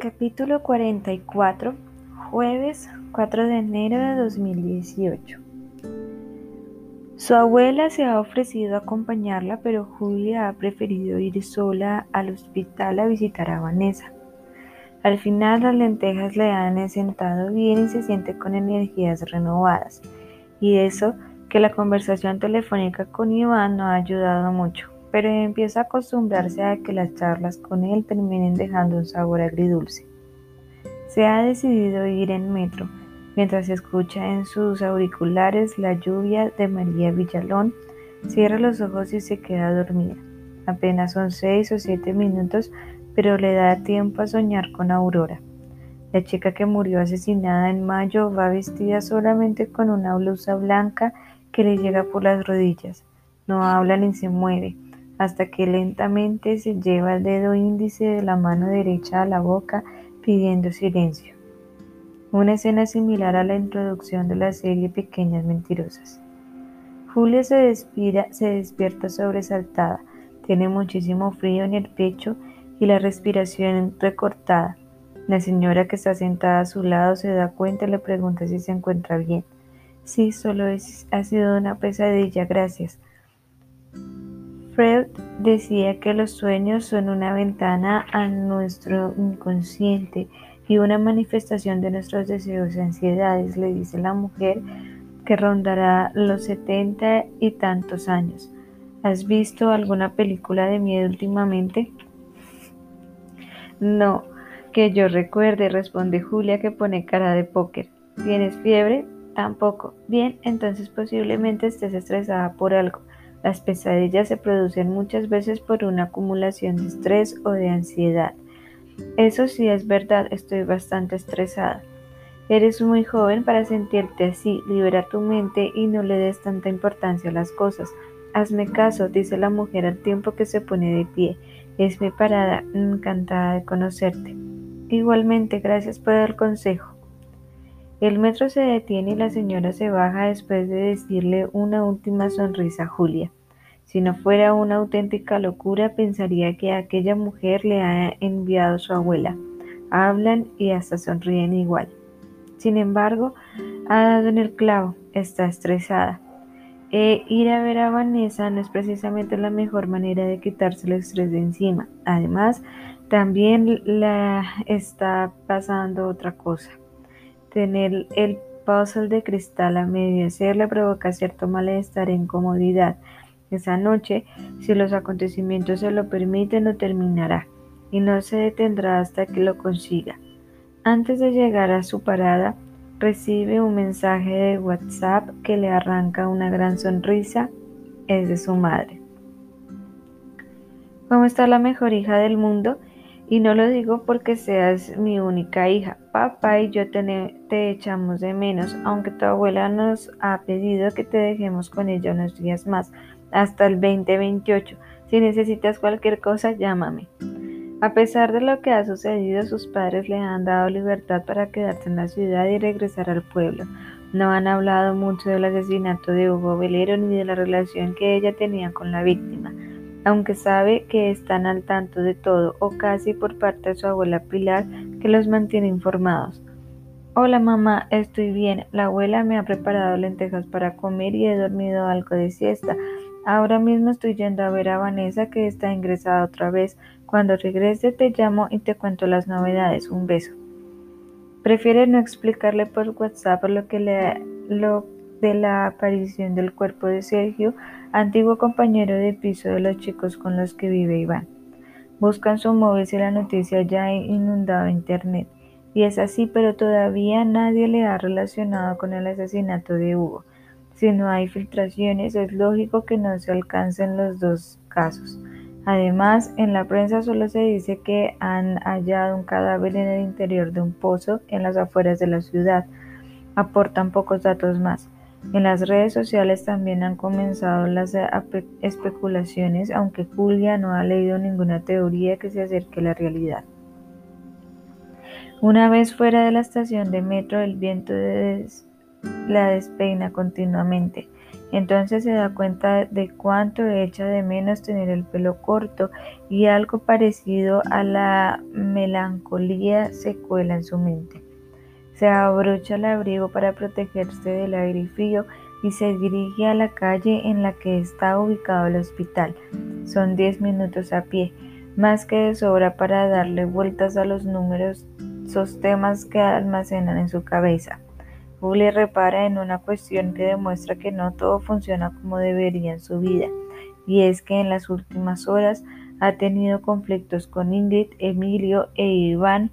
Capítulo 44, jueves 4 de enero de 2018. Su abuela se ha ofrecido a acompañarla, pero Julia ha preferido ir sola al hospital a visitar a Vanessa. Al final las lentejas le han sentado bien y se siente con energías renovadas. Y eso que la conversación telefónica con Iván no ha ayudado mucho pero empieza a acostumbrarse a que las charlas con él terminen dejando un sabor agridulce. Se ha decidido ir en metro, mientras escucha en sus auriculares la lluvia de María Villalón, cierra los ojos y se queda dormida. Apenas son seis o siete minutos, pero le da tiempo a soñar con Aurora. La chica que murió asesinada en mayo va vestida solamente con una blusa blanca que le llega por las rodillas. No habla ni se mueve hasta que lentamente se lleva el dedo índice de la mano derecha a la boca pidiendo silencio. Una escena similar a la introducción de la serie Pequeñas Mentirosas. Julia se, se despierta sobresaltada, tiene muchísimo frío en el pecho y la respiración recortada. La señora que está sentada a su lado se da cuenta y le pregunta si se encuentra bien. Sí, solo ha sido una pesadilla, gracias. Freud decía que los sueños son una ventana a nuestro inconsciente y una manifestación de nuestros deseos y ansiedades, le dice la mujer que rondará los setenta y tantos años. ¿Has visto alguna película de miedo últimamente? No, que yo recuerde, responde Julia que pone cara de póker. ¿Tienes fiebre? Tampoco. Bien, entonces posiblemente estés estresada por algo. Las pesadillas se producen muchas veces por una acumulación de estrés o de ansiedad. Eso sí es verdad, estoy bastante estresada. Eres muy joven para sentirte así, libera tu mente y no le des tanta importancia a las cosas. Hazme caso, dice la mujer al tiempo que se pone de pie. Es mi parada, encantada de conocerte. Igualmente, gracias por el consejo. El metro se detiene y la señora se baja después de decirle una última sonrisa a Julia. Si no fuera una auténtica locura, pensaría que aquella mujer le ha enviado su abuela. Hablan y hasta sonríen igual. Sin embargo, ha dado en el clavo, está estresada. E ir a ver a Vanessa no es precisamente la mejor manera de quitarse el estrés de encima. Además, también la está pasando otra cosa. Tener el puzzle de cristal a medio hacer le provoca cierto malestar e incomodidad. Esa noche, si los acontecimientos se lo permiten, lo terminará y no se detendrá hasta que lo consiga. Antes de llegar a su parada, recibe un mensaje de WhatsApp que le arranca una gran sonrisa. Es de su madre. ¿Cómo está la mejor hija del mundo? Y no lo digo porque seas mi única hija. Papá y yo te, echamos de menos, aunque tu abuela nos ha pedido que te dejemos con ella unos días más, hasta el 2028. Si necesitas cualquier cosa, llámame. A pesar de lo que ha sucedido, sus padres le han dado libertad para quedarse en la ciudad y regresar al pueblo. No han hablado mucho del asesinato de Hugo Velero ni de la relación que ella tenía con la víctima aunque sabe que están al tanto de todo o casi por parte de su abuela Pilar que los mantiene informados. Hola mamá, estoy bien. La abuela me ha preparado lentejas para comer y he dormido algo de siesta. Ahora mismo estoy yendo a ver a Vanessa que está ingresada otra vez. Cuando regrese te llamo y te cuento las novedades. Un beso. Prefiere no explicarle por WhatsApp lo que le lo de la aparición del cuerpo de Sergio, antiguo compañero de piso de los chicos con los que vive Iván. Buscan su móvil si la noticia ya ha inundado Internet. Y es así, pero todavía nadie le ha relacionado con el asesinato de Hugo. Si no hay filtraciones, es lógico que no se alcancen los dos casos. Además, en la prensa solo se dice que han hallado un cadáver en el interior de un pozo en las afueras de la ciudad. Aportan pocos datos más. En las redes sociales también han comenzado las especulaciones, aunque Julia no ha leído ninguna teoría que se acerque a la realidad. Una vez fuera de la estación de metro, el viento la despeina continuamente Entonces se da cuenta de cuánto echa de menos tener el pelo corto y algo parecido a la melancolía se cuela en su mente. Se abrocha el abrigo para protegerse del aire frío y se dirige a la calle en la que está ubicado el hospital. Son diez minutos a pie, más que de sobra para darle vueltas a los números, temas que almacenan en su cabeza. Julie repara en una cuestión que demuestra que no todo funciona como debería en su vida, y es que en las últimas horas ha tenido conflictos con Ingrid, Emilio e Iván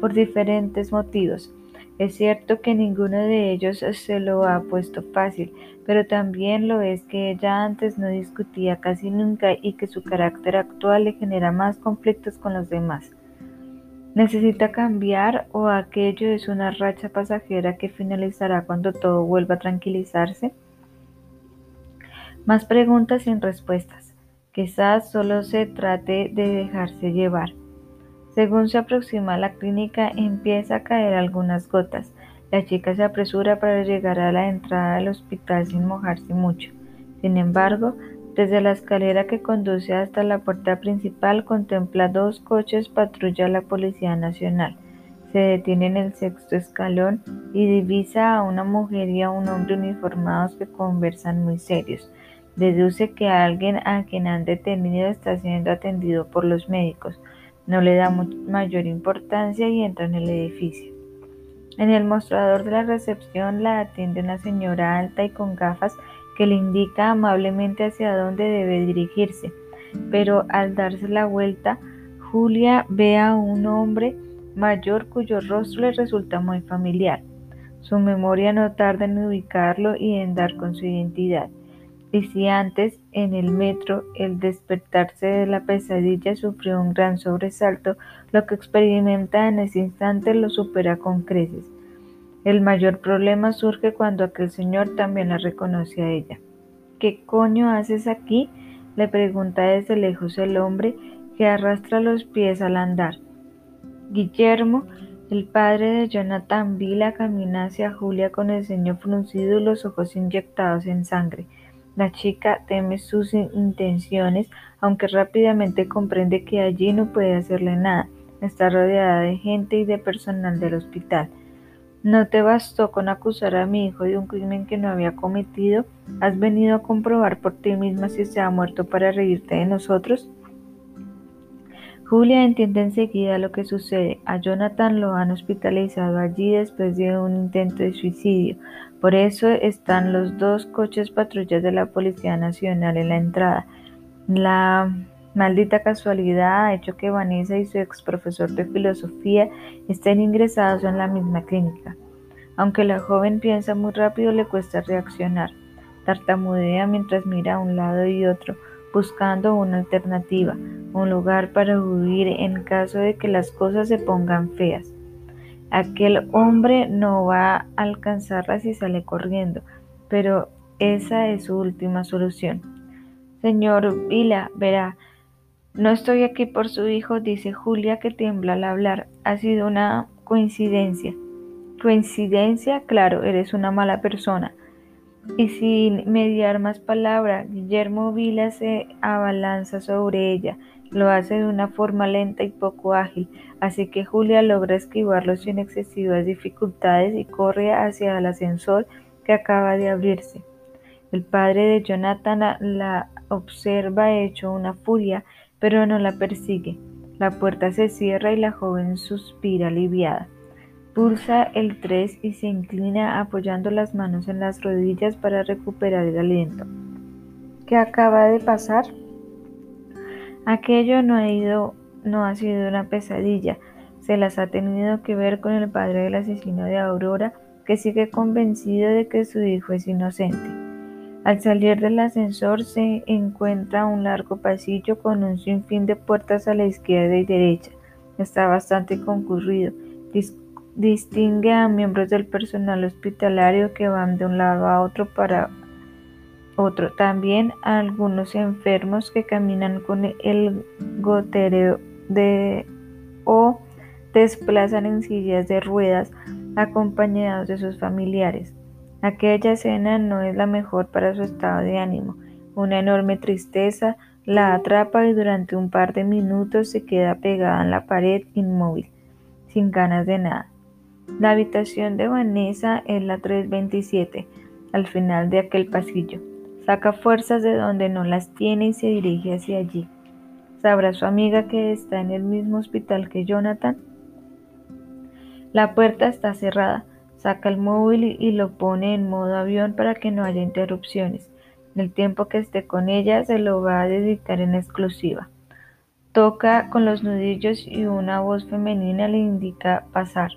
por diferentes motivos. Es cierto que ninguno de ellos se lo ha puesto fácil, pero también lo es que ella antes no discutía casi nunca y que su carácter actual le genera más conflictos con los demás. ¿Necesita cambiar o aquello es una racha pasajera que finalizará cuando todo vuelva a tranquilizarse? Más preguntas sin respuestas. Quizás solo se trate de dejarse llevar. Según se aproxima a la clínica, empieza a caer algunas gotas. La chica se apresura para llegar a la entrada del hospital sin mojarse mucho. Sin embargo, desde la escalera que conduce hasta la puerta principal contempla dos coches patrulla de la Policía Nacional. Se detiene en el sexto escalón y divisa a una mujer y a un hombre uniformados que conversan muy serios. Deduce que alguien a quien han detenido está siendo atendido por los médicos. No le da mayor importancia y entra en el edificio. En el mostrador de la recepción la atiende una señora alta y con gafas que le indica amablemente hacia dónde debe dirigirse, pero al darse la vuelta, Julia ve a un hombre mayor cuyo rostro le resulta muy familiar. Su memoria no tarda en ubicarlo y en dar con su identidad. Y si antes, en el metro, el despertarse de la pesadilla sufrió un gran sobresalto, lo que experimenta en ese instante lo supera con creces. El mayor problema surge cuando aquel señor también la reconoce a ella. ¿Qué coño haces aquí? le pregunta desde lejos el hombre que arrastra los pies al andar. Guillermo, el padre de Jonathan Vila, camina hacia Julia con el ceño fruncido y los ojos inyectados en sangre. La chica teme sus intenciones, aunque rápidamente comprende que allí no puede hacerle nada. Está rodeada de gente y de personal del hospital. ¿No te bastó con acusar a mi hijo de un crimen que no había cometido? ¿Has venido a comprobar por ti misma si se ha muerto para reírte de nosotros? Julia entiende enseguida lo que sucede. A Jonathan lo han hospitalizado allí después de un intento de suicidio. Por eso están los dos coches patrullas de la Policía Nacional en la entrada. La Maldita casualidad ha hecho que Vanessa y su ex profesor de filosofía estén ingresados en la misma clínica. Aunque la joven piensa muy rápido, le cuesta reaccionar. Tartamudea mientras mira a un lado y otro, buscando una alternativa, un lugar para huir en caso de que las cosas se pongan feas. Aquel hombre no va a alcanzarla si sale corriendo, pero esa es su última solución. Señor Vila, verá, no estoy aquí por su hijo, dice Julia que tiembla al hablar. Ha sido una coincidencia. Coincidencia, claro, eres una mala persona. Y sin mediar más palabra, Guillermo Vila se abalanza sobre ella. Lo hace de una forma lenta y poco ágil, así que Julia logra esquivarlo sin excesivas dificultades y corre hacia el ascensor que acaba de abrirse. El padre de Jonathan la observa hecho una furia pero no la persigue. La puerta se cierra y la joven suspira aliviada. Pulsa el 3 y se inclina apoyando las manos en las rodillas para recuperar el aliento. ¿Qué acaba de pasar? Aquello no ha, no ha sido una pesadilla. Se las ha tenido que ver con el padre del asesino de Aurora, que sigue convencido de que su hijo es inocente. Al salir del ascensor se encuentra un largo pasillo con un sinfín de puertas a la izquierda y derecha. Está bastante concurrido. distingue a miembros del personal hospitalario que van de un lado a otro para otro. También a algunos enfermos que caminan con el gotero de o desplazan en sillas de ruedas acompañados de sus familiares. Aquella escena no es la mejor para su estado de ánimo. Una enorme tristeza la atrapa y durante un par de minutos se queda pegada en la pared inmóvil, sin ganas de nada. La habitación de Vanessa es la 327, al final de aquel pasillo. Saca fuerzas de donde no las tiene y se dirige hacia allí. ¿Sabrá su amiga que está en el mismo hospital que Jonathan? La puerta está cerrada. Saca el móvil y lo pone en modo avión para que no haya interrupciones. El tiempo que esté con ella se lo va a dedicar en exclusiva. Toca con los nudillos y una voz femenina le indica pasar.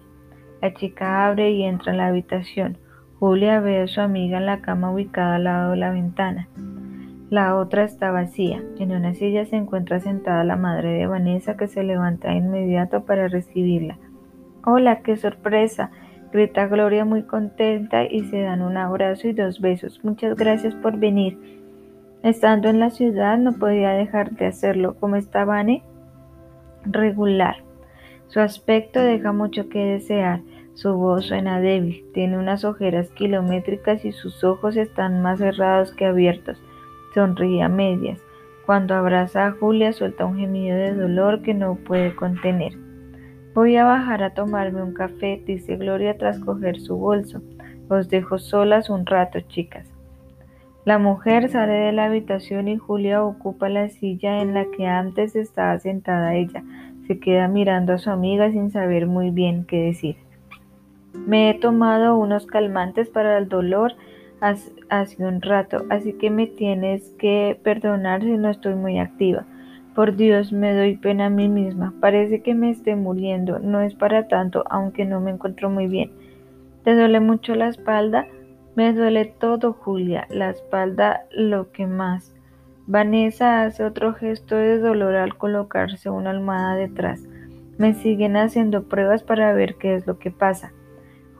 La chica abre y entra en la habitación. Julia ve a su amiga en la cama ubicada al lado de la ventana. La otra está vacía. En una silla se encuentra sentada la madre de Vanessa que se levanta de inmediato para recibirla. Hola, qué sorpresa grita Gloria muy contenta y se dan un abrazo y dos besos. Muchas gracias por venir. Estando en la ciudad no podía dejar de hacerlo. ¿Cómo está Vane? Regular. Su aspecto deja mucho que desear. Su voz suena débil, tiene unas ojeras kilométricas y sus ojos están más cerrados que abiertos. Sonríe a medias. Cuando abraza a Julia suelta un gemido de dolor que no puede contener. Voy a bajar a tomarme un café, dice Gloria tras coger su bolso. Os dejo solas un rato, chicas. La mujer sale de la habitación y Julia ocupa la silla en la que antes estaba sentada ella. Se queda mirando a su amiga sin saber muy bien qué decir. Me he tomado unos calmantes para el dolor hace un rato, así que me tienes que perdonar si no estoy muy activa. Por Dios, me doy pena a mí misma. Parece que me esté muriendo. No es para tanto, aunque no me encuentro muy bien. ¿Te duele mucho la espalda? Me duele todo, Julia. La espalda lo que más. Vanessa hace otro gesto de dolor al colocarse una almohada detrás. Me siguen haciendo pruebas para ver qué es lo que pasa.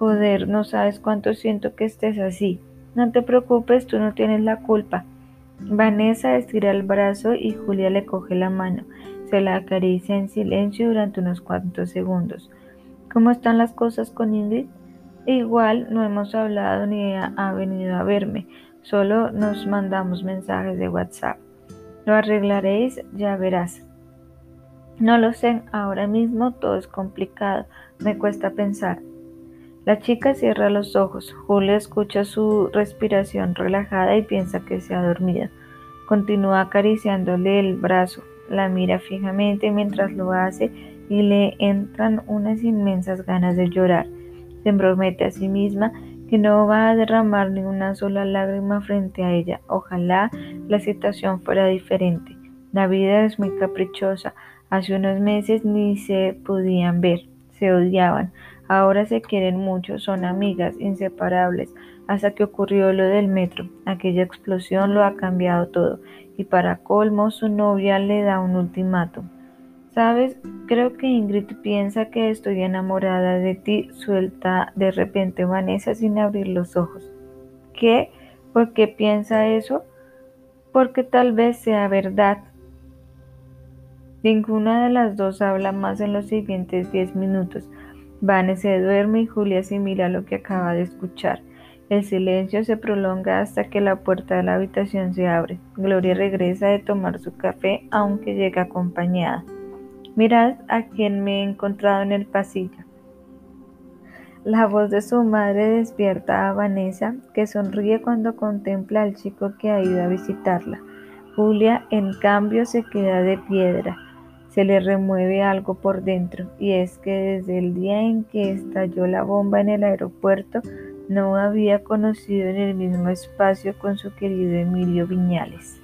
Joder, no sabes cuánto siento que estés así. No te preocupes, tú no tienes la culpa. Vanessa estira el brazo y Julia le coge la mano. Se la acaricia en silencio durante unos cuantos segundos. ¿Cómo están las cosas con Ingrid? Igual no hemos hablado ni ha venido a verme, solo nos mandamos mensajes de WhatsApp. Lo arreglaréis, ya verás. No lo sé, ahora mismo todo es complicado, me cuesta pensar. La chica cierra los ojos. Julia escucha su respiración relajada y piensa que se ha dormido. Continúa acariciándole el brazo. La mira fijamente mientras lo hace y le entran unas inmensas ganas de llorar. Se promete a sí misma que no va a derramar ni una sola lágrima frente a ella. Ojalá la situación fuera diferente. La vida es muy caprichosa. Hace unos meses ni se podían ver, se odiaban. Ahora se quieren mucho, son amigas, inseparables, hasta que ocurrió lo del metro. Aquella explosión lo ha cambiado todo. Y para colmo, su novia le da un ultimátum. Sabes, creo que Ingrid piensa que estoy enamorada de ti, suelta de repente Vanessa sin abrir los ojos. ¿Qué? ¿Por qué piensa eso? Porque tal vez sea verdad. Ninguna de las dos habla más en los siguientes diez minutos. Vane se duerme y Julia asimila lo que acaba de escuchar. El silencio se prolonga hasta que la puerta de la habitación se abre. Gloria regresa de tomar su café, aunque llega acompañada. Mirad a quien me he encontrado en el pasillo. La voz de su madre despierta a Vanessa, que sonríe cuando contempla al chico que ha ido a visitarla. Julia, en cambio, se queda de piedra se le remueve algo por dentro, y es que desde el día en que estalló la bomba en el aeropuerto, no había conocido en el mismo espacio con su querido Emilio Viñales.